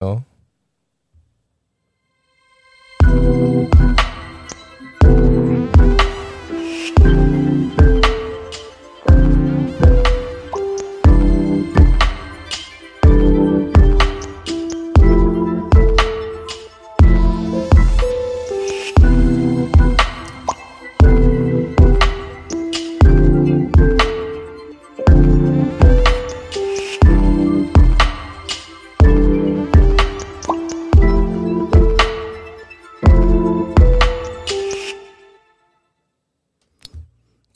哦。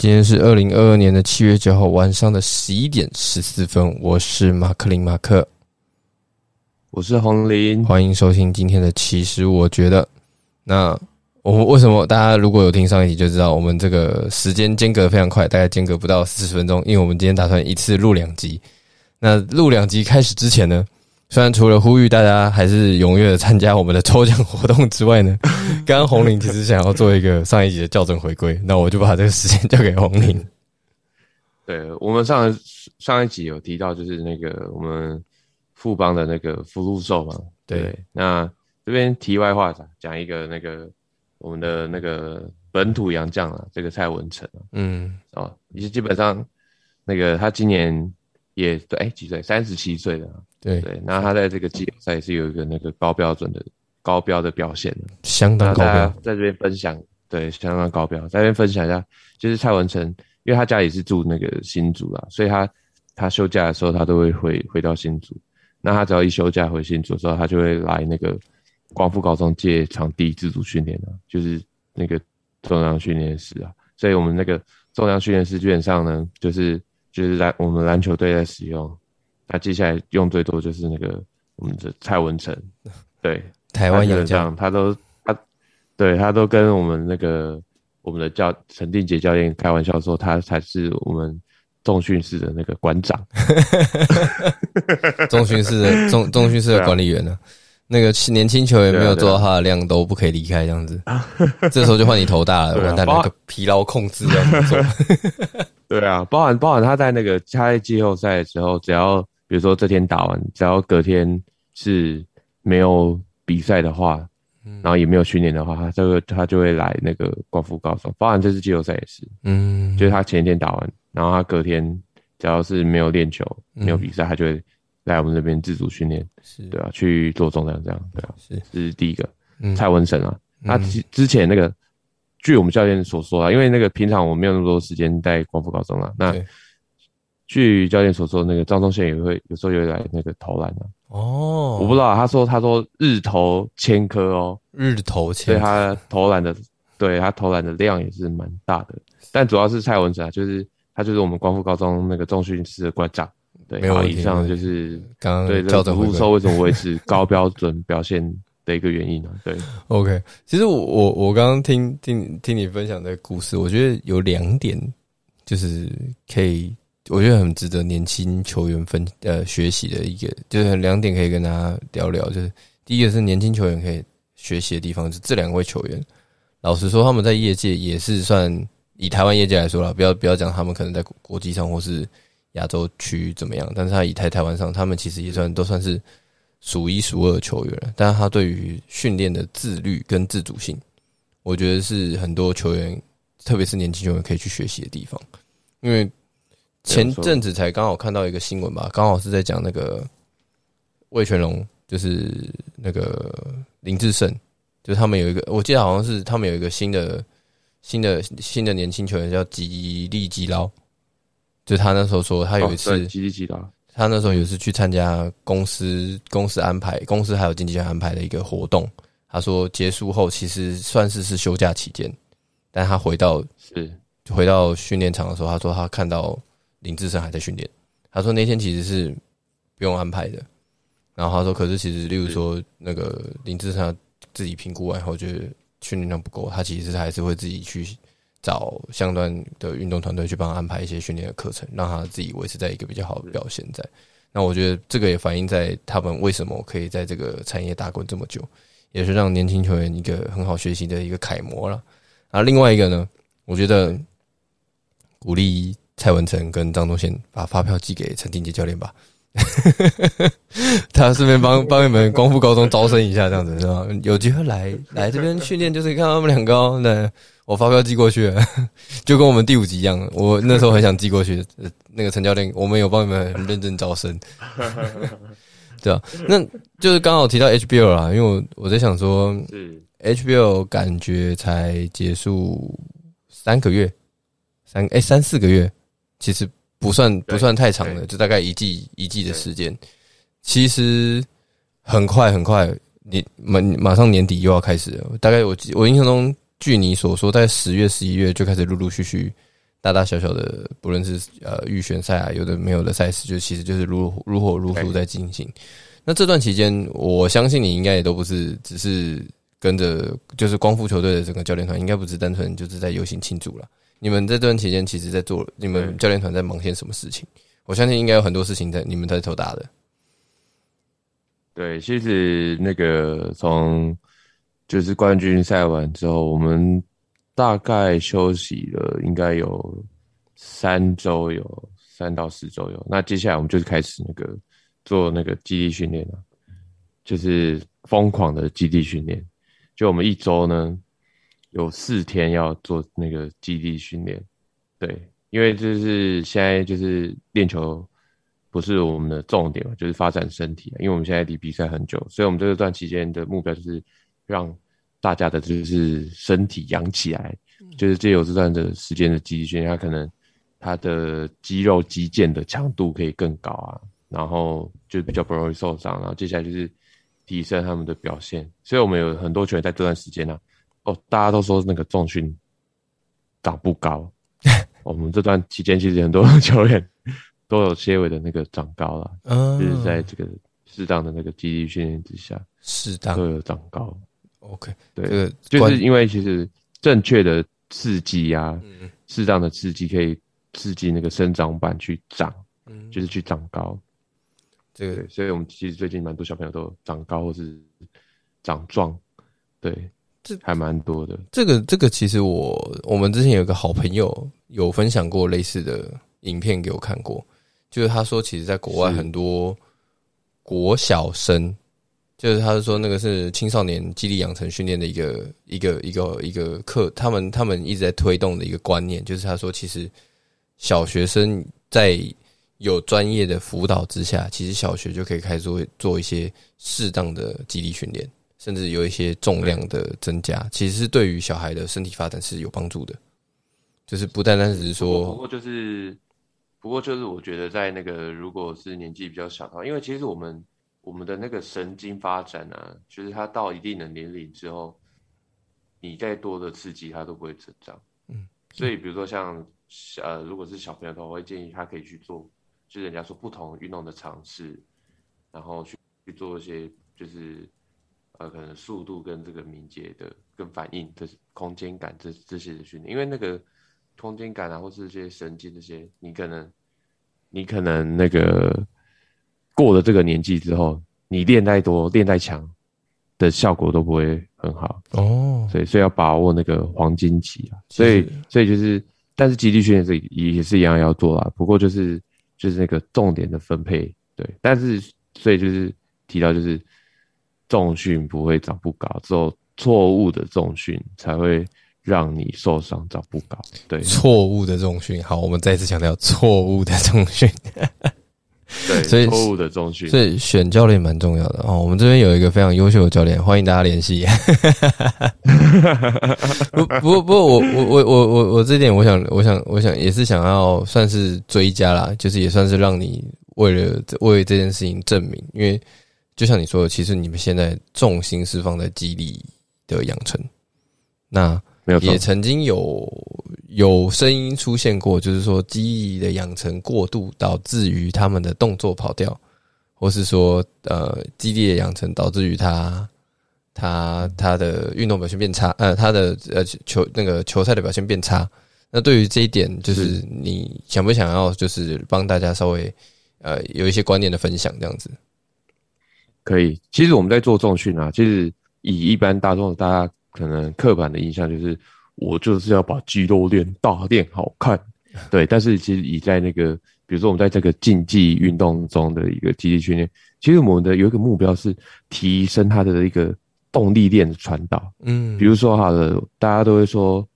今天是二零二二年的七月九号晚上的十一点十四分，我是马克林马克，我是红林，欢迎收听今天的。其实我觉得，那我们为什么大家如果有听上一集就知道，我们这个时间间隔非常快，大概间隔不到四十分钟，因为我们今天打算一次录两集。那录两集开始之前呢？虽然除了呼吁大家还是踊跃的参加我们的抽奖活动之外呢，刚刚红林其实想要做一个上一集的校正回归，那我就把这个时间交给红林。对我们上上一集有提到，就是那个我们富邦的那个福禄寿嘛，对。那这边题外话讲讲一个那个我们的那个本土洋将啊，这个蔡文成啊，嗯，哦，也是基本上那个他今年也对，哎，几岁？三十七岁了。对对，那他在这个季后赛是有一个那个高标准的高标的表现的，相当高标。在这边分享，对，相当高标。在这边分享一下，就是蔡文成，因为他家里是住那个新竹啊，所以他他休假的时候，他都会回回到新竹。那他只要一休假回新竹的时候，他就会来那个光复高中借场地自主训练啊，就是那个重量训练室啊。所以我们那个重量训练室基本上呢，就是就是在我们篮球队在使用。那接下来用最多就是那个我们的蔡文成，对，台湾洋将，他都他，对他都跟我们那个我们的教陈定杰教练开玩笑说，他才是我们重训室的那个馆长 重训室的重重训室的管理员呢。那个年轻球员没有做到他的量都不可以离开，这样子，这时候就换你头大了，完蛋，那个疲劳控制要 做。对啊，包含包含他在那个他在季后赛的时候，只要比如说这天打完，只要隔天是没有比赛的话，然后也没有训练的话，他这个他就会来那个光复高手。包含这次季后赛也是，嗯，就是他前一天打完，然后他隔天只要是没有练球、没有比赛，他就会来我们这边自主训练，是对啊，去做重量这样，对啊，是这是第一个。蔡文成啊，那之之前那个，据我们教练所说啊，因为那个平常我没有那么多时间在光复高中啊，那。据教练所说，那个张宗宪也会有时候也会来那个投篮啊哦。我不知道，他说他说日投千颗哦，日投千，所以他投篮的，对他投篮的量也是蛮大的。但主要是蔡文成啊，就是他就是我们光复高中那个中训师的馆长。对，没有以上就是刚对校正回收为什么维持高标准表现的一个原因呢？对，OK，其实我我我刚刚听听听你分享的故事，我觉得有两点就是可以。我觉得很值得年轻球员分呃学习的一个，就是两点可以跟大家聊聊。就是第一个是年轻球员可以学习的地方，是这两位球员。老实说，他们在业界也是算以台湾业界来说了，不要不要讲他们可能在国际上或是亚洲区怎么样，但是他以台台湾上，他们其实也算都算是数一数二的球员。但是他对于训练的自律跟自主性，我觉得是很多球员，特别是年轻球员可以去学习的地方，因为。前阵子才刚好看到一个新闻吧，刚好是在讲那个魏全龙，就是那个林志胜，就是他们有一个，我记得好像是他们有一个新的、新的、新的年轻球员叫吉利吉捞，就他那时候说他有一次吉利吉捞，他那时候有一次去参加公司公司安排，公司还有经纪人安排的一个活动，他说结束后其实算是是休假期间，但他回到是回到训练场的时候，他说他看到。林志胜还在训练，他说那天其实是不用安排的。然后他说，可是其实，例如说那个林志胜自己评估完后，觉得训练量不够，他其实还是会自己去找相关的运动团队去帮他安排一些训练的课程，让他自己维持在一个比较好的表现。在那，我觉得这个也反映在他们为什么可以在这个产业打滚这么久，也是让年轻球员一个很好学习的一个楷模了。啊，另外一个呢，我觉得鼓励。蔡文成跟张东宪把发票寄给陈定杰教练吧，他顺便帮帮你们光复高中招生一下，这样子是吧？有机会来来这边训练，就是看他们两个哦。那我发票寄过去了，就跟我们第五集一样。我那时候很想寄过去，那个陈教练，我们有帮你们很认真招生，对啊。那就是刚好提到 HBL 啦，因为我我在想说，是 HBL 感觉才结束三个月，三哎三四个月，其实不算不算太长的，就大概一季一季的时间。其实很快很快，你马马上年底又要开始了。大概我我印象中。据你所说，在十月、十一月就开始陆陆续续、大大小小的，不论是呃预选赛啊，有的没有的赛事，就其实就是如如火如荼在进行。那这段期间，我相信你应该也都不是只是跟着，就是光复球队的整个教练团，应该不是单纯就是在游行庆祝了。你们这段期间，其实在做你们教练团在忙些什么事情？我相信应该有很多事情在你们在头大的。对，其实那个从。就是冠军赛完之后，我们大概休息了，应该有三周，有三到四周有。那接下来我们就是开始那个做那个基地训练了，就是疯狂的基地训练。就我们一周呢有四天要做那个基地训练，对，因为就是现在就是练球不是我们的重点，就是发展身体。因为我们现在离比赛很久，所以我们这段期间的目标就是。让大家的就是身体养起来，就是借由这段的时间的肌力训练，他可能他的肌肉肌腱的强度可以更高啊，然后就比较不容易受伤，然后接下来就是提升他们的表现。所以我们有很多球员在这段时间呢，哦，大家都说那个重训长不高，我们这段期间其实很多球员都有些微的那个长高了，就是在这个适当的那个肌力训练之下，适当都有长高。OK，对，就是因为其实正确的刺激啊，适当的刺激可以刺激那个生长板去长，嗯，就是去长高。这个，所以我们其实最近蛮多小朋友都长高或是长壮，对，这还蛮多的。这个，这个其实我我们之前有个好朋友有分享过类似的影片给我看过，就是他说，其实在国外很多国小生。就是他是说那个是青少年激励养成训练的一个一个一个一个课，他们他们一直在推动的一个观念，就是他说其实小学生在有专业的辅导之下，其实小学就可以开始做做一些适当的激励训练，甚至有一些重量的增加，其实是对于小孩的身体发展是有帮助的。就是不单单只是说，不过就是不过就是我觉得在那个如果是年纪比较小的话，因为其实我们。我们的那个神经发展啊，就是它到一定的年龄之后，你再多的刺激它都不会成长。嗯，所以比如说像呃，如果是小朋友的话，我会建议他可以去做，就人家说不同运动的尝试，然后去去做一些就是呃，可能速度跟这个敏捷的跟反应的空间感这这些的训练，因为那个空间感啊，或是这些神经这些，你可能你可能那个。过了这个年纪之后，你练再多、练再强的效果都不会很好哦。所以，所以要把握那个黄金期啊。所以，所以就是，但是基地训练是也也是一样要做啦。不过就是就是那个重点的分配，对。但是，所以就是提到就是重训不会长不高，只有错误的重训才会让你受伤长不高。对，错误的重训。好，我们再次强调错误的重训。对，所以错误的中训，所以选教练蛮重要的哦。我们这边有一个非常优秀的教练，欢迎大家联系。不 不不，我我我我我我这点，我想我想我想也是想要算是追加啦，就是也算是让你为了为这件事情证明，因为就像你说的，其实你们现在重心是放在激励的养成，那也曾经有。有声音出现过，就是说记忆的养成过度导致于他们的动作跑掉，或是说呃记忆的养成导致于他他他的运动表现变差，呃他的呃球那个球赛的表现变差。那对于这一点，就是你想不想要就是帮大家稍微呃有一些观念的分享这样子？可以，其实我们在做重训啊，其实以一般大众大家可能刻板的印象就是。我就是要把肌肉练大、练好看，对。但是其实以在那个比如说我们在这个竞技运动中的一个肌力训练，其实我们的有一个目标是提升它的一个动力链的传导。嗯，比如说好了，大家都会说，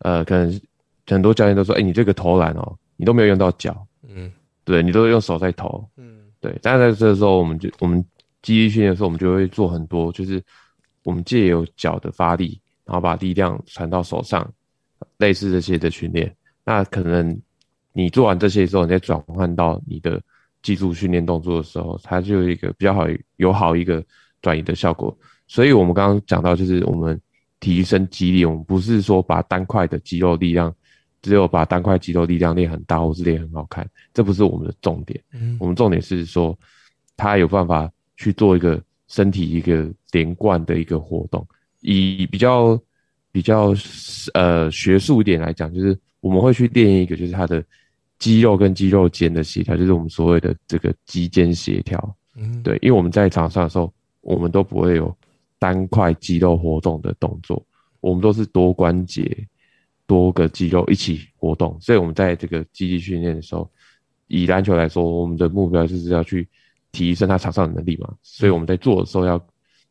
呃，可能很多教练都说，哎，你这个投篮哦，你都没有用到脚，嗯，对你都是用手在投，嗯，对。但是在这时候，我们就我们肌力训练的时候，我们就会做很多，就是我们借由脚的发力，然后把力量传到手上，类似这些的训练。那可能你做完这些之后，你再转换到你的技术训练动作的时候，它就有一个比较好、有好一个转移的效果。所以我们刚刚讲到，就是我们提升肌力，我们不是说把单块的肌肉力量，只有把单块肌肉力量练很大，或是练很好看，这不是我们的重点。嗯，我们重点是说，他有办法去做一个身体一个连贯的一个活动。以比较比较呃学术一点来讲，就是我们会去练一个，就是它的肌肉跟肌肉间的协调，就是我们所谓的这个肌间协调。嗯，对，因为我们在场上的时候，我们都不会有单块肌肉活动的动作，我们都是多关节、多个肌肉一起活动。所以我们在这个肌力训练的时候，以篮球来说，我们的目标就是要去提升他场上的能力嘛。所以我们在做的时候，要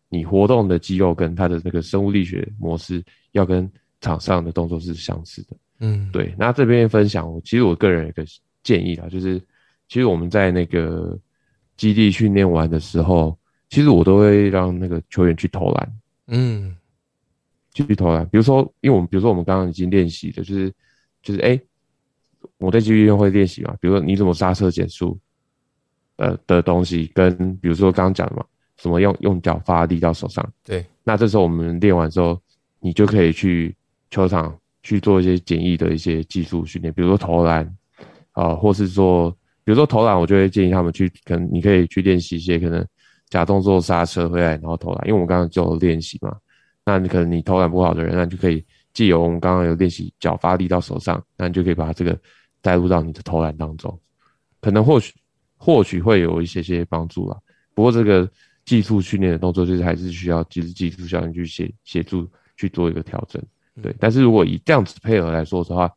你活动的肌肉跟它的那个生物力学模式，要跟场上的动作是相似的。嗯，对，那这边分享，其实我个人有一个建议啊，就是其实我们在那个基地训练完的时候，其实我都会让那个球员去投篮，嗯，去投篮。比如说，因为我们比如说我们刚刚已经练习的，就是就是哎、我在基地训练会练习嘛，比如说你怎么刹车减速，呃的东西，跟比如说刚刚讲的嘛，什么用用脚发力到手上，对，那这时候我们练完之后，你就可以去球场去做一些简易的一些技术训练，比如说投篮，啊、或是说，比如说投篮，我就会建议他们去，可能你可以去练习一些可能假动作刹车回来，然后投篮，因为我们刚刚就有练习嘛，那你可能你投篮不好的人，那你就可以借由我们刚刚有练习脚发力到手上，那你就可以把这个带入到你的投篮当中，可能或许或许会有一些些帮助啦。不过这个技术训练的动作，就是还是需要其实技术教练去协协助去做一个调整。对，但是如果以这样子配合来说的话，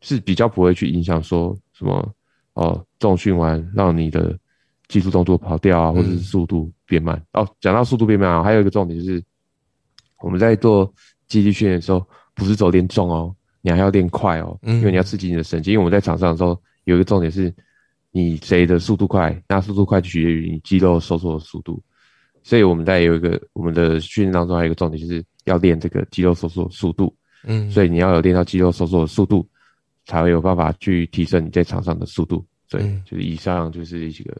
是比较不会去影响说什么哦，重训完让你的技术动作跑掉啊，或者是速度变慢。哦，讲到速度变慢啊，还有一个重点就是我们在做肌力训练的时候，不是走练重哦，你还要练快哦，嗯因为你要刺激你的神经。因为我们在场上的时候，有一个重点是，你谁的速度快，那速度快取决于你肌肉收缩的速度。所以我们在有一个我们的训练当中，还有一个重点就是要练这个肌肉收缩的速度。嗯，所以你要有练到肌肉收缩的速度，才会有办法去提升你在场上的速度。对，嗯就是以上就是一个，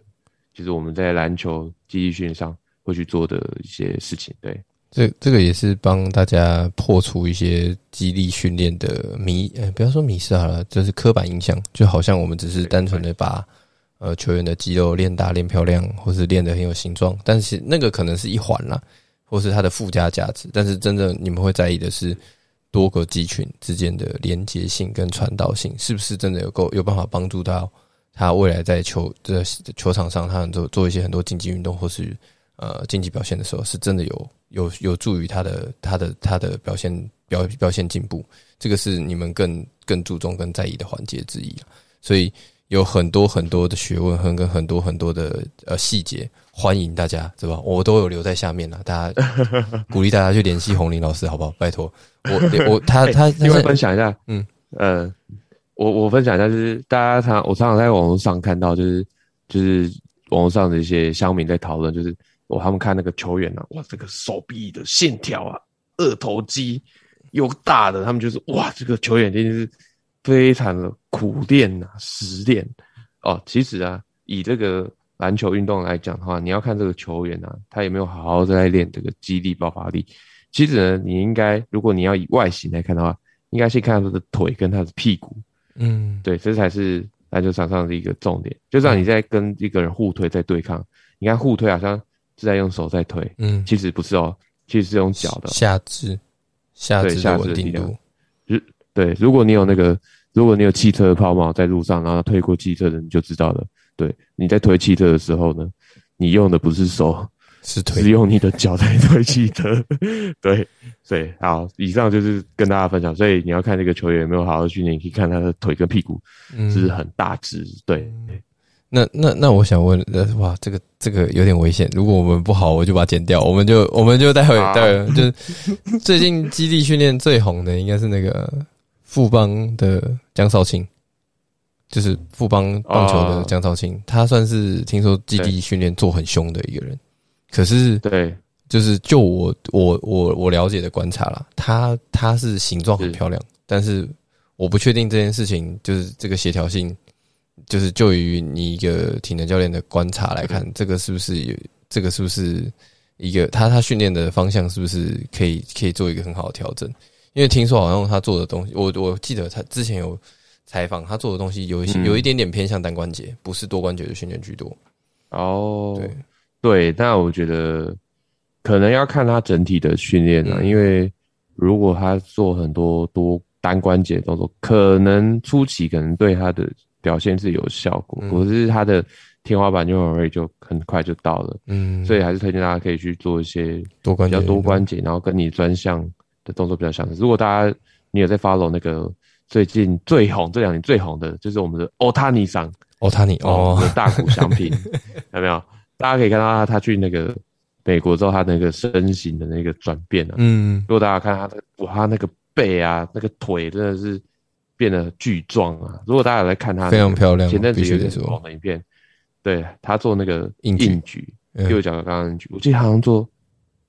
就是我们在篮球记忆训练上会去做的一些事情。对，这这个也是帮大家破除一些激励训练的迷，呃，不要说迷失好了，就是刻板印象，就好像我们只是单纯的把呃球员的肌肉练大、练漂亮，或是练得很有形状，但是那个可能是一环啦，或是它的附加价值。但是真正你们会在意的是多个肌群之间的连接性跟传导性，是不是真的有够有办法帮助到他未来在球的球场上，他做做一些很多竞技运动或是呃竞技表现的时候，是真的有有有助于他的他的他的表现表表现进步，这个是你们更更注重跟在意的环节之一所以有很多很多的学问和跟很多很多的呃细节，欢迎大家对吧？我都有留在下面了，大家 鼓励大家去联系红林老师好不好？拜托我我 他他他另外分享一下，嗯呃，我我分享一下，就是大家常我常常在网络上看到，就是就是网络上的一些乡民在讨论，就是我他们看那个球员啊，哇，这个手臂的线条啊，二头肌又大的，他们就是哇，这个球员真的是非常的苦练呐、实练哦。其实啊，以这个篮球运动来讲的话，你要看这个球员啊，他有没有好好在练这个肌力、爆发力。其实呢，你应该如果你要以外形来看的话，应该先看他的腿跟他的屁股，嗯对，这才是篮球场上的一个重点。就像你在跟一个人互推在对抗，你看互推好像是在用手在推，嗯其实不是哦，其实是用脚的哦。下肢下肢的力量度，对，如果你有那个，如果你有汽车的抛锚在路上，然后推过汽车的，你就知道了。对，你在推汽车的时候呢，你用的不是手，是推只有你的脚在推汽车。对对，好，以上就是跟大家分享。所以你要看这个球员有没有好好训练，你可以看他的腿跟屁股是很大只。对，那那那我想问，呃，哇，这个这个有点危险。如果我们不好，我就把它剪掉。我们就我们就待会待会就是最近基地训练最红的应该是那个富邦的江少庆。就是富邦棒球的江超清，他算是听说基地训练做很凶的一个人。可是，对，就是就我我我我了解的观察啦，他他是形状很漂亮，但是我不确定这件事情就是这个协调性，就是就于你一个体能教练的观察来看，这个是不是有这个是不是一个他他训练的方向是不是可以可以做一个很好的调整？因为听说好像他做的东西，我我记得他之前有。采访他做的东西有一些有一点点偏向单关节，不是多关节的训练居多。哦，对对，但我觉得可能要看他整体的训练啊，因为如果他做很多多单关节动作，可能初期可能对他的表现是有效果，可是他的天花板就很容易就很快就到了。嗯，所以还是推荐大家可以去做一些多关比较多关节，然后跟你专项的动作比较相似。如果大家你有在 follow 那个。最近最红这两年最红的就是我们的欧塔尼桑，欧塔尼哦，大谷翔平 有没有？大家可以看到他，他去那个美国之后，他那个身形的那个转变啊。嗯，如果大家看他的哇，他那个背啊，那个腿真的是变得巨壮啊。如果大家来看他，非常漂亮。前阵子有点红的影片，对他做那个硬举，右脚刚刚举，我记得好像做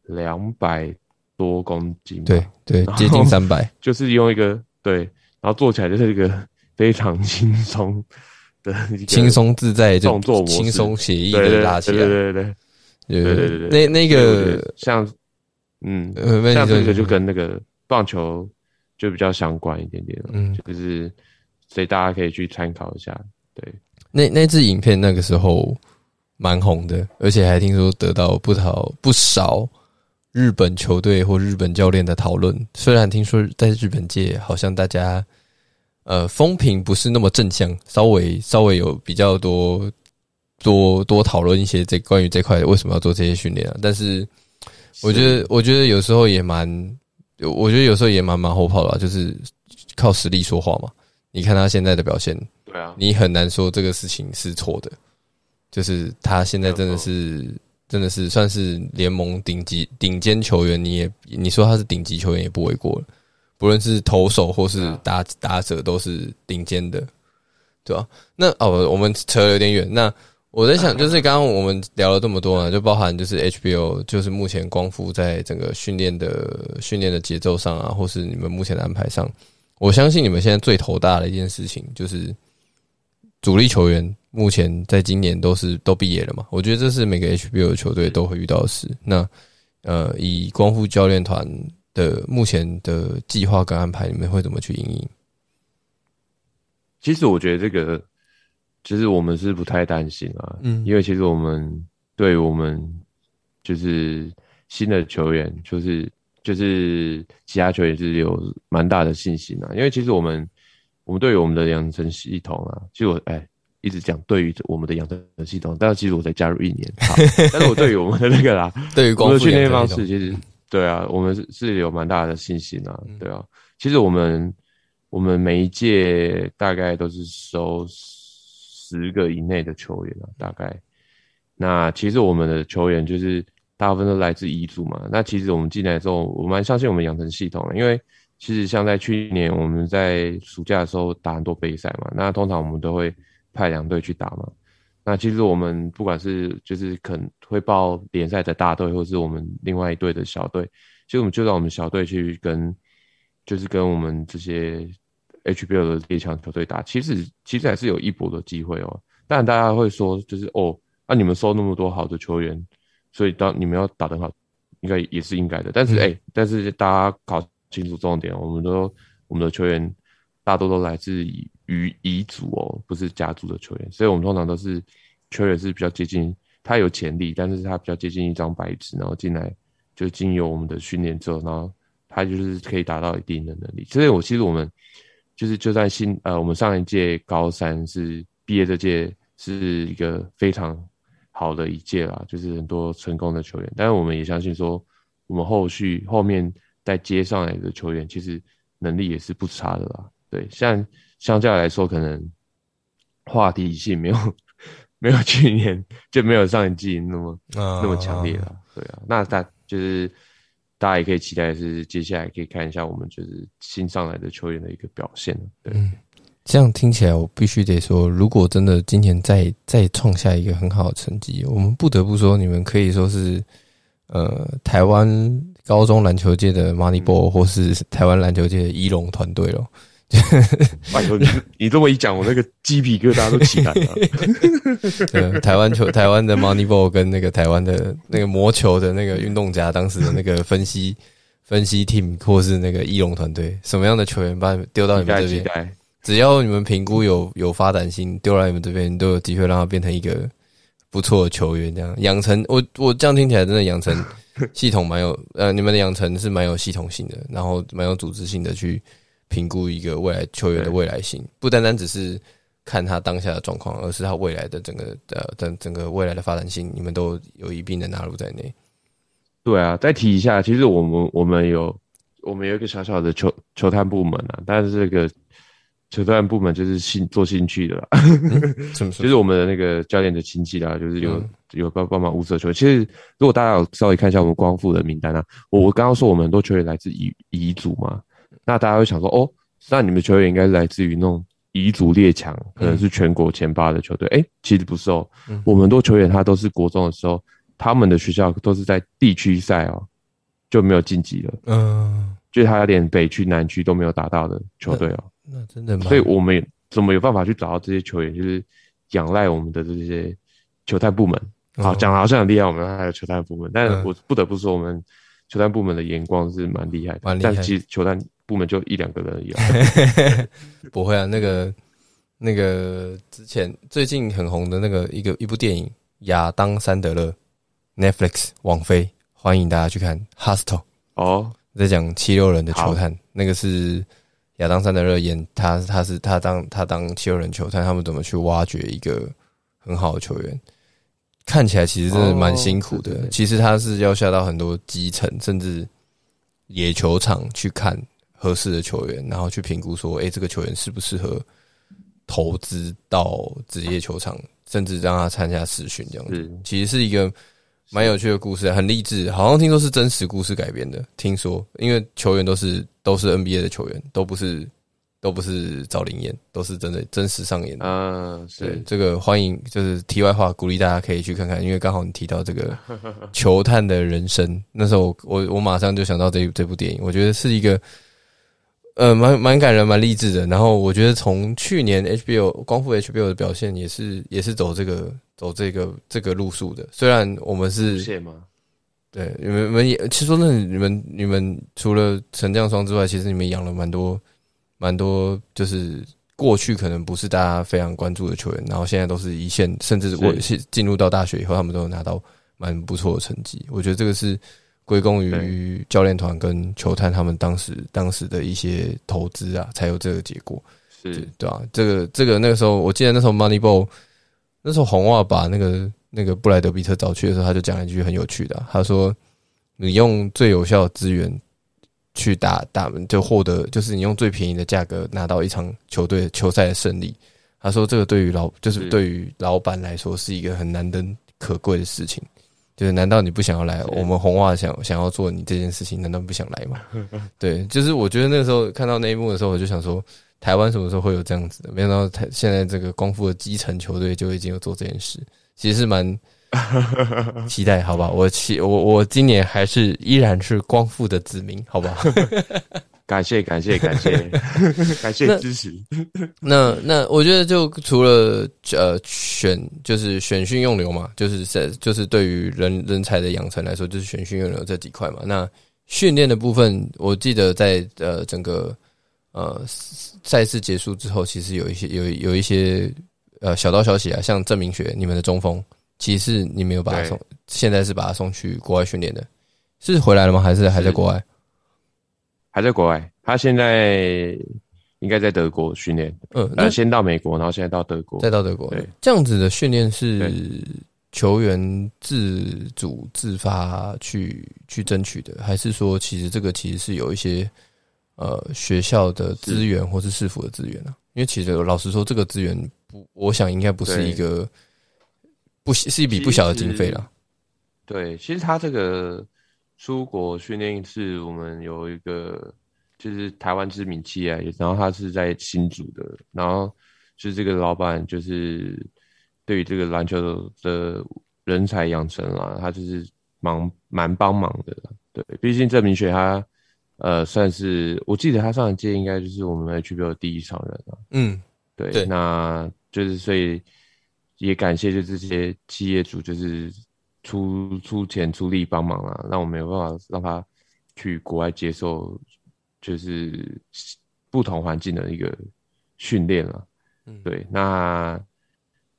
两百多公斤，对对，接近三百，就是用一个对。然后做起来就是一个 非常轻松的、轻松自在动作模式，轻松写意的拉起来。对对对对对对对那那个像，嗯，像这个就跟那个棒球就比较相关一点点了。嗯，就是所以大家可以去参考一下。对，那那支影片那个时候蛮红的，而且还听说得到不少不少。日本球队或日本教练的讨论，虽然听说在日本界好像大家，呃，风评不是那么正向，稍微稍微有比较多多多讨论一些这关于这块为什么要做这些训练啊？但是我觉得，我觉得有时候也蛮，我觉得有时候也蛮蛮后炮的，就是靠实力说话嘛。你看他现在的表现，对啊，你很难说这个事情是错的，就是他现在真的是。真的是算是联盟顶级顶尖球员，你也你说他是顶级球员也不为过了。不论是投手或是打打者，都是顶尖的，对吧？那哦，我们扯有点远。那我在想，就是刚刚我们聊了这么多啊，就包含就是 HBO，就是目前光复在整个训练的训练的节奏上啊，或是你们目前的安排上，我相信你们现在最头大的一件事情就是主力球员。目前在今年都是都毕业了嘛？我觉得这是每个 HBO 的球队都会遇到的事。那呃，以光复教练团的目前的计划跟安排，你们会怎么去应应？其实我觉得这个，其实我们是不太担心啊，嗯，因为其实我们对我们就是新的球员，就是就是其他球员是有蛮大的信心啊。因为其实我们我们对于我们的养成系统啊，其实我哎。一直讲对于我们的养成系统，但是其实我才加入一年，但是我对于我们的那个啦，对于我们的训练方式，其实对啊，我们是是有蛮大的信心啊，对啊，其实我们我们每一届大概都是收十个以内的球员啊，大概。那其实我们的球员就是大部分都来自彝族嘛，那其实我们进来之后，我蛮相信我们养成系统，因为其实像在去年我们在暑假的时候打很多杯赛嘛，那通常我们都会。派两队去打嘛？那其实我们不管是就是可能会报联赛的大队，或是我们另外一队的小队，其实我们就让我们小队去跟，就是跟我们这些 HBL 的列强球队打。其实其实还是有一搏的机会哦。但大家会说，就是哦，那你们收那么多好的球员，所以当你们要打得好，应该也是应该的。但是哎，但是大家搞清楚重点，我们都我们的球员大多都来自于。遗族哦，不是家族的球员，所以我们通常都是球员是比较接近，他有潜力，但是他比较接近一张白纸，然后进来就经由我们的训练之后，然后他就是可以达到一定的能力。所以我其实我们就是就算新呃，我们上一届高三是毕业这届是一个非常好的一届啦，就是很多成功的球员。但是我们也相信说，我们后续后面再接上来的球员，其实能力也是不差的啦。对，像相较来说，可能话题性没有没有去年就没有上一季那么那么强烈了。对啊，那大就是大家也可以期待是接下来可以看一下我们就是新上来的球员的一个表现。对。这样听起来，我必须得说，如果真的今年再再创下一个很好的成绩，我们不得不说，你们可以说是呃台湾高中篮球界的 Moneyball，或是台湾篮球界的一龙团队了。哎呦，你你这么一讲，我那个鸡皮疙瘩都起来了。台湾球台湾的 Moneyball 跟那个台湾的那个魔球的那个运动家，当时的那个分析分析 team，或是那个翼龙团队，什么样的球员把丢到你们这边？只要你们评估有有发展性，丢来你们这边都有机会让他变成一个不错的球员。这样养成，我我这样听起来真的养成系统蛮有呃，你们的养成是蛮有系统性的，然后蛮有组织性的去评估一个未来球员的未来性，不单单只是看他当下的状况，而是他未来的整个呃整整个未来的发展性，你们都有一并的纳入在内。对啊，再提一下，其实我们我们有我们有一个小小的球球探部门啊，但是这个。球探部门就是兴做兴趣的啦，就是我们的那个教练的亲戚啦，就是有有帮帮忙物色球员。其实如果大家有稍微看一下我们光复的名单啊，我我刚刚说我们很多球员来自乙乙组嘛，那大家会想说哦，那你们球员应该是来自于那种彝族列强，可能是全国前八的球队。哎，其实不是哦，我们很多球员他都是国中的时候，他们的学校都是在地区赛哦，就没有晋级了。嗯，就是他连北区南区都没有达到的球队哦。那真的吗，所以我们怎么有办法去找到这些球员？就是仰赖我们的这些球探部门。好，讲的好像很厉害，我们还有球探部门，但我不得不说，我们球探部门的眼光是蛮厉害的。但其实球探部门就一两个人而已。不会啊，那个那个之前最近很红的那个一个一部电影《亚当·山德勒》，Netflix 网飞，欢迎大家去看《Hustle》。哦，在讲七六人的球探，那个是。亚当·山德勒演他，他是他当他当七六人球探，他们怎么去挖掘一个很好的球员？看起来其实真的蛮辛苦的。其实他是要下到很多基层，甚至野球场去看合适的球员，然后去评估说，哎，这个球员适不适合投资到职业球场，甚至让他参加试训这样子。其实是一个。蛮有趣的故事，很励志，好像听说是真实故事改编的。听说，因为球员都是都是 NBA 的球员，都不是都不是赵灵演，都是真的真实上演的。嗯，是这个欢迎，就是题外话，鼓励大家可以去看看，因为刚好你提到这个 球探的人生，那时候我我马上就想到这这部电影，我觉得是一个呃蛮蛮感人、蛮励志的。然后我觉得从去年 HBO 光复 HBO 的表现也是也是走这个。走这个这个路数的，虽然我们是，对你们你们也，其实说那你们你们除了陈将双之外，其实你们养了蛮多蛮多，就是过去可能不是大家非常关注的球员，然后现在都是一线，甚至我是进入到大学以后，他们都有拿到蛮不错的成绩。我觉得这个是归功于教练团跟球探他们当时当时的一些投资啊，才有这个结果，是对啊？这个这个那个时候，我记得那时候 Moneyball。那时候红袜把那个那个布莱德比特找去的时候，他就讲了一句很有趣的，他说：“你用最有效的资源去打打，就获得就是你用最便宜的价格拿到一场球队球赛的胜利。”他说：“这个对于老就是对于老板来说是一个很难得可贵的事情。就是难道你不想要来？我们红袜想想要做你这件事情，难道不想来吗？对，就是我觉得那个时候看到那一幕的时候，我就想说。”台湾什么时候会有这样子的？没想到台现在这个光复的基层球队就已经有做这件事，其实是蛮 期待，好吧？我期我我今年还是依然是光复的子民，好不好？感谢感谢感谢 感谢支持。那那我觉得就除了呃选就是选训用流嘛，就是在就是对于人人才的养成来说，就是选训用流这几块嘛。那训练的部分，我记得在呃整个呃。赛事结束之后，其实有一些有有一些呃小道消息啊，像郑明学，你们的中锋，其实你没有把他送，现在是把他送去国外训练的，是回来了吗？还是还在国外？还在国外，他现在应该在德国训练。嗯，那先到美国，然后现在到德国，再到德国。对，这样子的训练是球员自主自发去去争取的，还是说其实这个其实是有一些呃学校的资源或是市府的资源呢？因为其实老实说，这个资源不，我想应该不是一个不是一笔不小的经费了。对，其实他这个出国训练一次我们有一个就是台湾知名企业，然后他是在新竹的，然后就是这个老板就是。对于这个篮球的人才养成啦，他就是忙蛮帮忙的。对，毕竟郑明学他呃算是，我记得他上一届应该就是我们 HBO 的第一场人啊。嗯，对，那就是所以也感谢就这些企业主就是出出钱出力帮忙啊，让我没有办法让他去国外接受就是不同环境的一个训练了。嗯，对，那。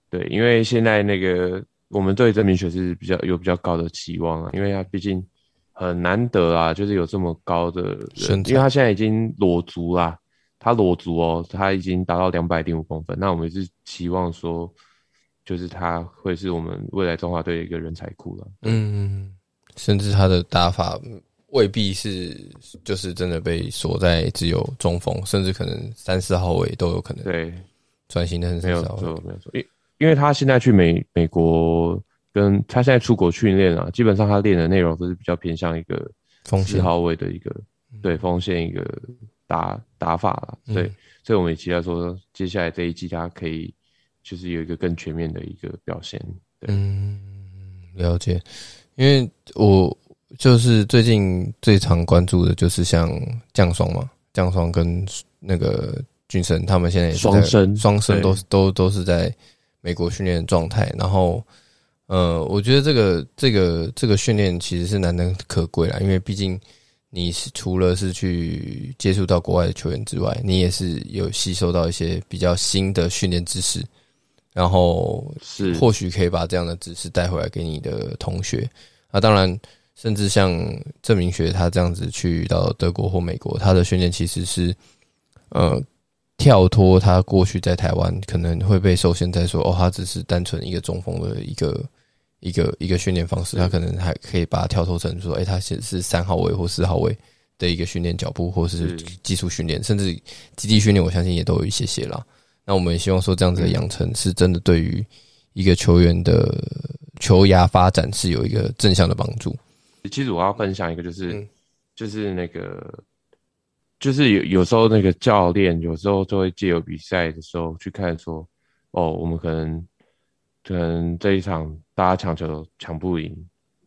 对，因为现在那个我们对郑明雪是比较有比较高的期望啊，因为他毕竟很难得啊，就是有这么高的人，因为他现在已经裸足啦，他裸足哦，他已经达到两百零五公分，那我们是期望说，就是他会是我们未来中华队的一个人才库了。嗯，甚至他的打法未必是就是真的被锁在只有中锋，甚至可能三四号位都有可能。对，转型的很没有错，没有错。因为他现在去美美国，跟他现在出国训练啊，基本上他练的内容都是比较偏向一个四号位的一个对锋线一个打打法了，对，所以我们也期待说，接下来这一季他可以就是有一个更全面的一个表现。嗯，了解，因为我就是最近最常关注的就是像降霜嘛，降霜跟那个俊生他们现在双生双生都都都是在。美国训练状态，然后，呃，我觉得这个这个这个训练其实是难能可贵啦，因为毕竟你是除了是去接触到国外的球员之外，你也是有吸收到一些比较新的训练知识，然后是或许可以把这样的知识带回来给你的同学啊。当然，甚至像郑明学他这样子去到德国或美国，他的训练其实是呃。跳脱他过去在台湾可能会被受限在说哦，他只是单纯一个中锋的一个一个一个训练方式，他可能还可以把它跳脱成说，哎，他其实是三号位或四号位的一个训练脚步，或是技术训练，甚至基地训练，我相信也都有一些些啦。那我们也希望说，这样子的养成是真的对于一个球员的球牙发展是有一个正向的帮助。其实我要分享一个，就是就是那个。就是有有时候那个教练有时候就会借由比赛的时候去看说，哦，我们可能可能这一场大家抢球抢不赢，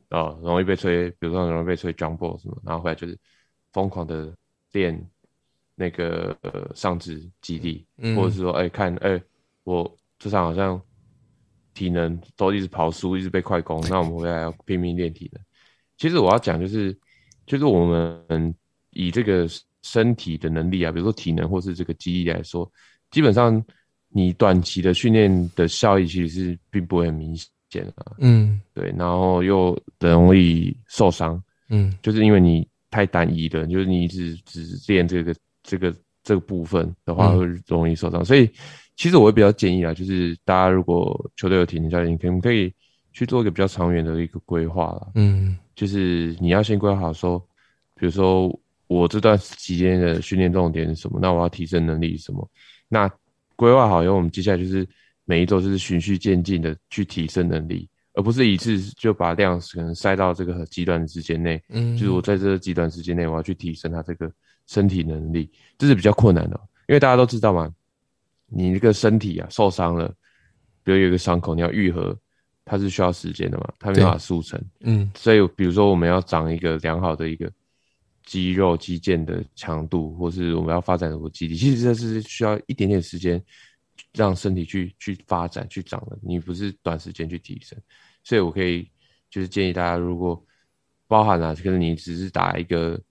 哦，容易被吹，比如说容易被吹 jump ball 什么，然后回来就是疯狂的练那个呃上肢肌力，或者是说，哎，看，哎，我这场好像体能都一直跑输，一直被快攻，那我们回来要拼命练体能。其实我要讲就是，就是我们以这个。身体的能力啊，比如说体能或是这个肌力来说，基本上你短期的训练的效益其实是并不会很明显啊。嗯，对，然后又容易受伤。嗯，就是因为你太单一了，就是你只只练这个这个这个部分的话，会容易受伤。所以其实我会比较建议啊，就是大家如果球队有体能教练，可不可以去做一个比较长远的一个规划了？嗯，就是你要先规划好说，比如说。我这段期间的训练重点是什么？那我要提升能力什么？那规划好以后，我们接下来就是每一周就是循序渐进的去提升能力，而不是一次就把量可能塞到这个极短的时间内。嗯，就是我在这个极短时间内，我要去提升它这个身体能力，这是比较困难的。因为大家都知道嘛，你这个身体啊受伤了，比如有一个伤口，你要愈合，它是需要时间的嘛，它没办法速成。嗯，所以比如说我们要长一个良好的一个。肌肉肌腱的强度，或是我们要发展什么肌力，其实这是需要一点点时间，让身体去去发展去长的。你不是短时间去提升，所以我可以就是建议大家，如果包含了可能你只是打一个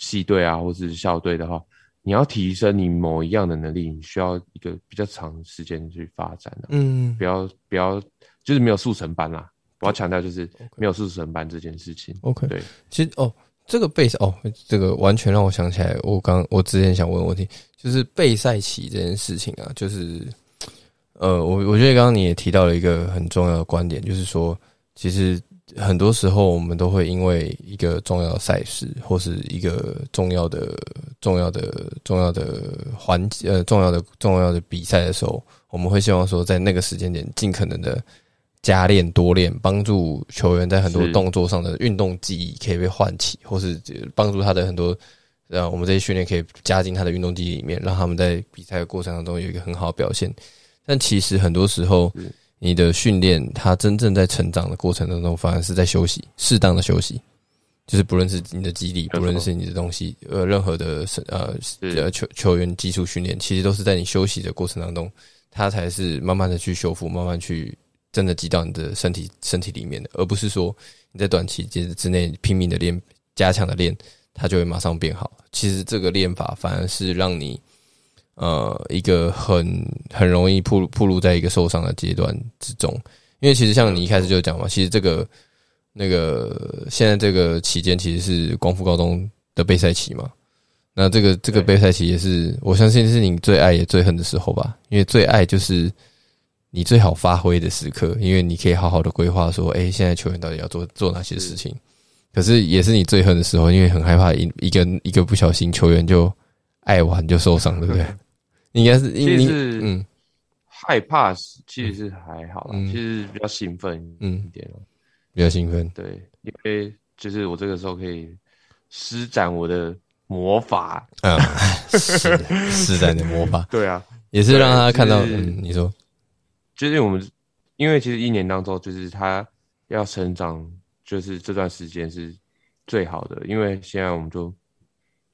系队啊，或是校队的话，你要提升你某一样的能力，你需要一个比较长时间去发展的。嗯，不要不要，就是没有速成班啦。我要强调就是没有速成班这件事情。OK，对，其实哦。这个备赛哦，这个完全让我想起来，我刚我之前想问问题，就是备赛期这件事情啊，就是呃，我我觉得刚刚你也提到了一个很重要的观点，就是说，其实很多时候我们都会因为一个重要的赛事或是一个重要的、重要的、重要的环节呃重要的、重要的比赛的时候，我们会希望说，在那个时间点尽可能的加练多练，帮助球员在很多动作上的运动记忆可以被唤起，或是帮助他的很多。呃，我们这些训练可以加进他的运动记忆里面，让他们在比赛的过程当中有一个很好的表现。但其实很多时候，你的训练它真正在成长的过程当中，反而是在休息，适当的休息，就是不论是你的肌力，不论是你的东西，呃，任何的呃呃球球员基础训练，其实都是在你休息的过程当中，它才是慢慢的去修复，慢慢去真的积到你的身体身体里面的，而不是说你在短期间之内拼命的练，加强的练。它就会马上变好。其实这个练法反而是让你，呃，一个很很容易铺铺露在一个受伤的阶段之中。因为其实像你一开始就讲嘛，其实这个那个现在这个期间其实是光复高中的备赛期嘛。那这个这个备赛期也是我相信是你最爱也最恨的时候吧。因为最爱就是你最好发挥的时刻，因为你可以好好的规划说，哎，现在球员到底要做做哪些事情。可是也是你最恨的时候，因为很害怕一一个一个不小心球员就爱玩就受伤，对不对？应该是，其实嗯，害怕其实是还好啦，其实比较兴奋嗯一点比较兴奋。对，因为就是我这个时候可以施展我的魔法啊，施 施展的魔法。对啊，也是让他看到。嗯，你说，就是我们因为其实一年当中就是他要成长。就是这段时间是最好的，因为现在我们就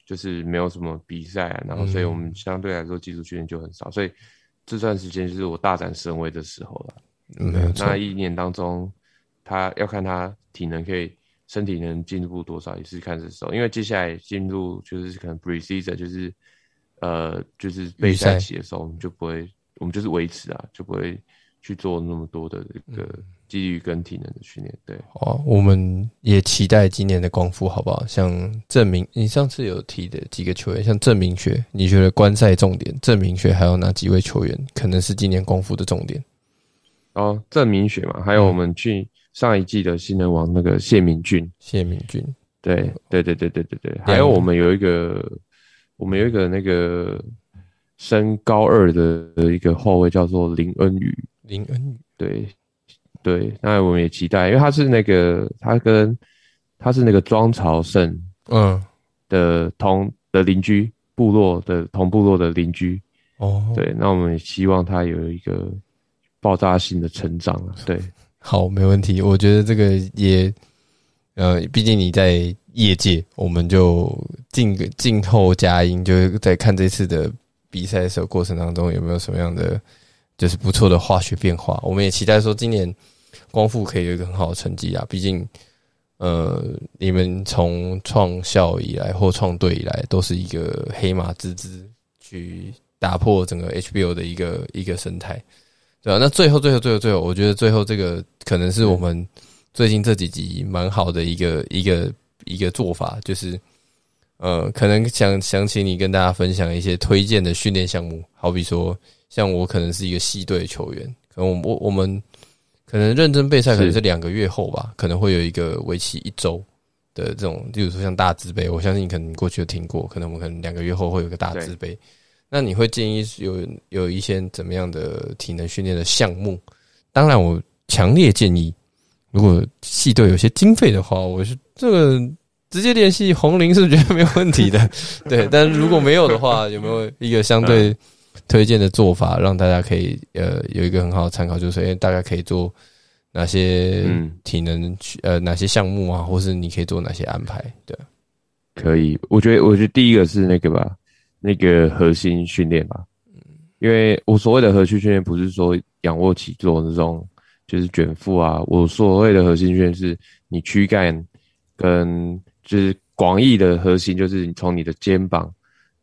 就是没有什么比赛啊，然后所以我们相对来说技术训练就很少，所以这段时间就是我大展神威的时候了。没有那一年当中，他要看他体能可以身体能进步多少，也是看这时候。因为接下来进入就是可能 preseason，就是呃就是备赛期的时候，我们就不会，我们就是维持啊，就不会去做那么多的这个。肌力跟体能的训练，对，哦，我们也期待今年的光复，好不好？像郑明，你上次有提的几个球员，像郑明学，你觉得观赛重点？郑明学还有哪几位球员可能是今年光复的重点？哦，郑明学嘛，还有我们去上一季的新人王那个谢明俊，谢明俊，对，对，对，对，对，对，对，还有我们有一个，我们有一个那个升高二的一个后卫叫做林恩宇，林恩宇，对。对，那我们也期待，因为他是那个，他跟他是那个庄朝胜，嗯，的同的邻居部落的同部落的邻居，哦，对，那我们也希望他有一个爆炸性的成长啊。对，好，没问题。我觉得这个也，呃，毕竟你在业界，我们就静静候佳音，就是在看这次的比赛的时候过程当中有没有什么样的就是不错的化学变化。我们也期待说今年。光复可以有一个很好的成绩啊！毕竟，呃，你们从创校以来或创队以来，都是一个黑马之姿，去打破整个 HBO 的一个一个生态，对吧？那最后，最后，最后，最后，我觉得最后这个可能是我们最近这几集蛮好的一个一个一个做法，就是呃，可能想想请你跟大家分享一些推荐的训练项目，好比说，像我可能是一个系队球员，可能我我我们。可能认真备赛可能是两个月后吧，可能会有一个为期一周的这种，例如说像大字杯，我相信你可能过去有听过，可能我们可能两个月后会有个大字杯。那你会建议有有一些怎么样的体能训练的项目？当然，我强烈建议，如果系队有些经费的话，我是这个直接联系红林是绝对没有问题的。对，但是如果没有的话，有没有一个相对？推荐的做法，让大家可以呃有一个很好的参考，就是因为大家可以做哪些体能呃哪些项目啊，或是你可以做哪些安排？对，可以。我觉得，我觉得第一个是那个吧，那个核心训练吧。嗯，因为我所谓的核心训练，不是说仰卧起坐那种，就是卷腹啊。我所谓的核心训练，是你躯干跟就是广义的核心，就是你从你的肩膀。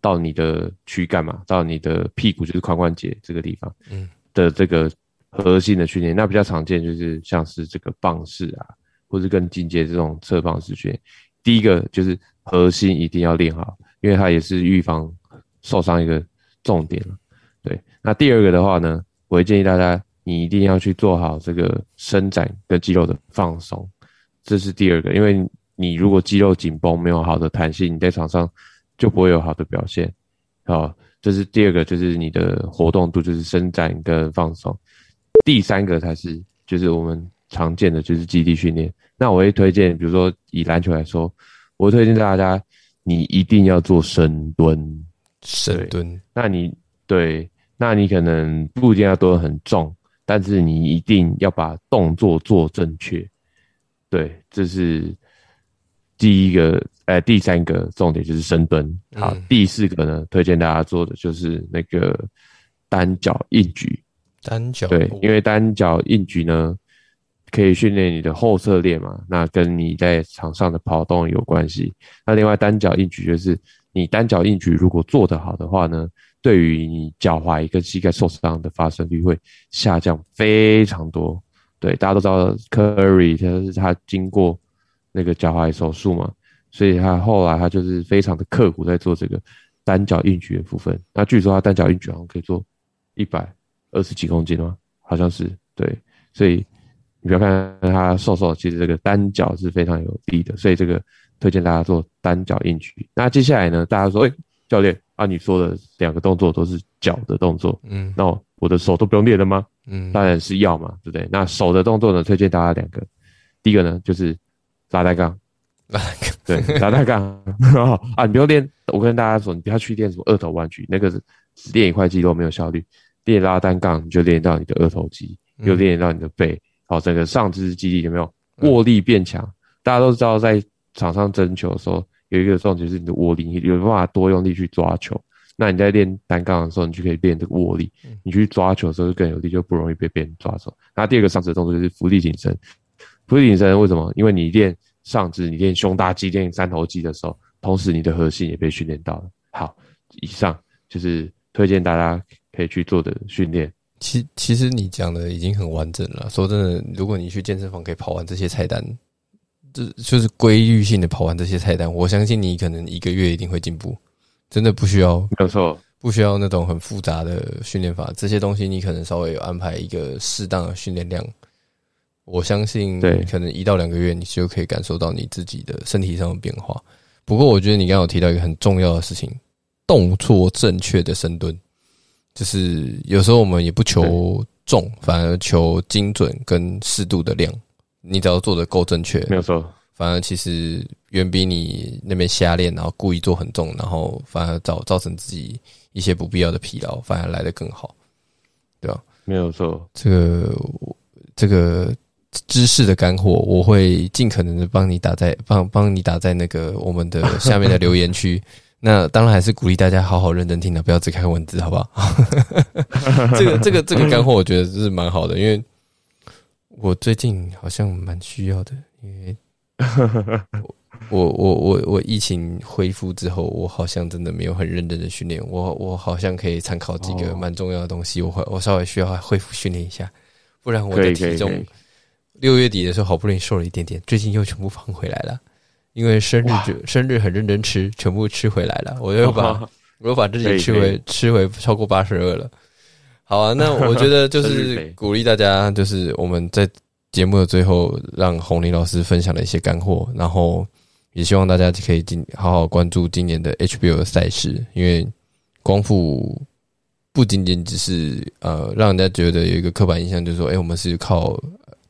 到你的躯干嘛，到你的屁股就是髋关节这个地方，嗯，的这个核心的训练，那比较常见就是像是这个棒式啊，或是更进阶这种侧棒式训练。第一个就是核心一定要练好，因为它也是预防受伤一个重点了。对，那第二个的话呢，我我会建议大家，你一定要去做好这个伸展跟肌肉的放松，这是第二个。因为你如果肌肉紧绷，没有好的弹性，你在场上就不会有好的表现。好，这是第二个，就是你的活动度，就是伸展跟放松。第三个才是，就是我们常见的就是基地训练。那我会推荐，比如说以篮球来说，我会推荐大家，你一定要做深蹲。深蹲，那你对，那你可能不一定要蹲很重，但是你一定要把动作做正确。对，这是第一个，呃，第三个重点就是深蹲。好，第四个呢，推荐大家做的就是那个单脚硬举。单脚对，因为单脚硬举呢。可以训练你的后侧链嘛？那跟你在场上的跑动有关系。那另外单脚硬举就是你单脚硬举如果做得好的话呢，对于你脚踝跟膝盖受伤的发生率会下降非常多。对，大家都知道 Curry 他是他经过那个脚踝手术嘛，所以他后来他就是非常的刻苦在做这个单脚硬举的部分。那据说他单脚硬举好像可以做一百二十几公斤吗？好像是对，所以。你不要看他瘦瘦，其实这个单脚是非常有力的，所以这个推荐大家做单脚硬举。那接下来呢，大家说，哎，教练啊，你说的两个动作都是脚的动作，嗯，那我的手都不用练了吗？嗯，当然是要嘛，对不对？那手的动作呢，推荐大家两个，第一个呢就是拉单杠，拉单杠，对，拉单杠 啊，你不用练，我跟大家说，你不要去练什么二头弯举，那个只练一块肌肉没有效率，练拉单杠你就练到你的二头肌，又练到你的背。好，整个上肢肌力有没有握力变强？大家都知道，在场上争球的时候，有一个重点是你的握力，你有办法多用力去抓球。那你在练单杠的时候，你就可以练这个握力，你去抓球的时候就更有力，就不容易被别人抓走。那第二个上肢的动作就是伏地挺身。伏地挺身为什么？因为你练上肢，你练胸大肌、练三头肌的时候，同时你的核心也被训练到了。好，以上就是推荐大家可以去做的训练。其其实你讲的已经很完整了。说真的，如果你去健身房可以跑完这些菜单，这就是规律性的跑完这些菜单，我相信你可能一个月一定会进步。真的不需要，没有错，不需要那种很复杂的训练法。这些东西你可能稍微有安排一个适当的训练量，我相信，对，可能一到两个月你就可以感受到你自己的身体上的变化。不过，我觉得你刚刚有提到一个很重要的事情，动作正确的深蹲。就是有时候我们也不求重，反而求精准跟适度的量。你只要做的够正确，没有错，反而其实远比你那边瞎练，然后故意做很重，然后反而造造成自己一些不必要的疲劳，反而来得更好，对吧？没有错，这个这个知识的干货，我会尽可能的帮你打在帮帮你打在那个我们的下面的留言区。那当然还是鼓励大家好好认真听的，不要只看文字，好不好？这个这个这个干货，我觉得是蛮好的，因为我最近好像蛮需要的，因为 我我我我疫情恢复之后，我好像真的没有很认真的训练，我我好像可以参考几个蛮重要的东西，我会我稍微需要恢复训练一下，不然我的体重六月底的时候好不容易瘦了一点点，最近又全部放回来了。因为生日就生日很认真吃，全部吃回来了。我又把我又把自己吃回吃回超过八十二了。好啊，那我 觉得就是鼓励大家，就是我们在节目的最后，让红林老师分享了一些干货，然后也希望大家可以今好好关注今年的 HBO 的赛事，因为光复不仅仅只是呃让人家觉得有一个刻板印象，就是说，哎，我们是靠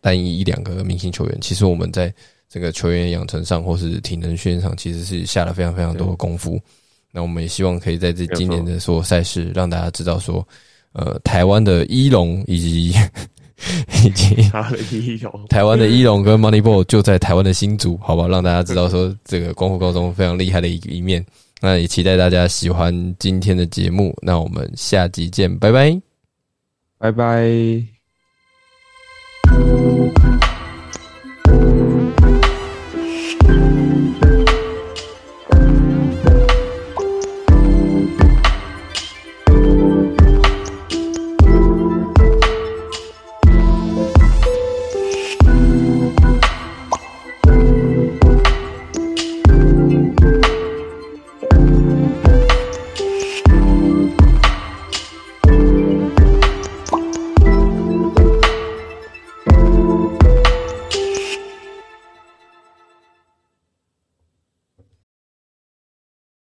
单一一两个明星球员，其实我们在。这个球员养成上，或是体能训练上，其实是下了非常非常多的功夫。那我们也希望可以在这今年的所有赛事，让大家知道说，呃，台湾的一龙以及 以及台湾的一龙跟 Moneyball 就在台湾的新组，好吧，让大家知道说，这个光复高中非常厉害的一一面。那也期待大家喜欢今天的节目。那我们下集见，拜拜，拜拜。Thank you.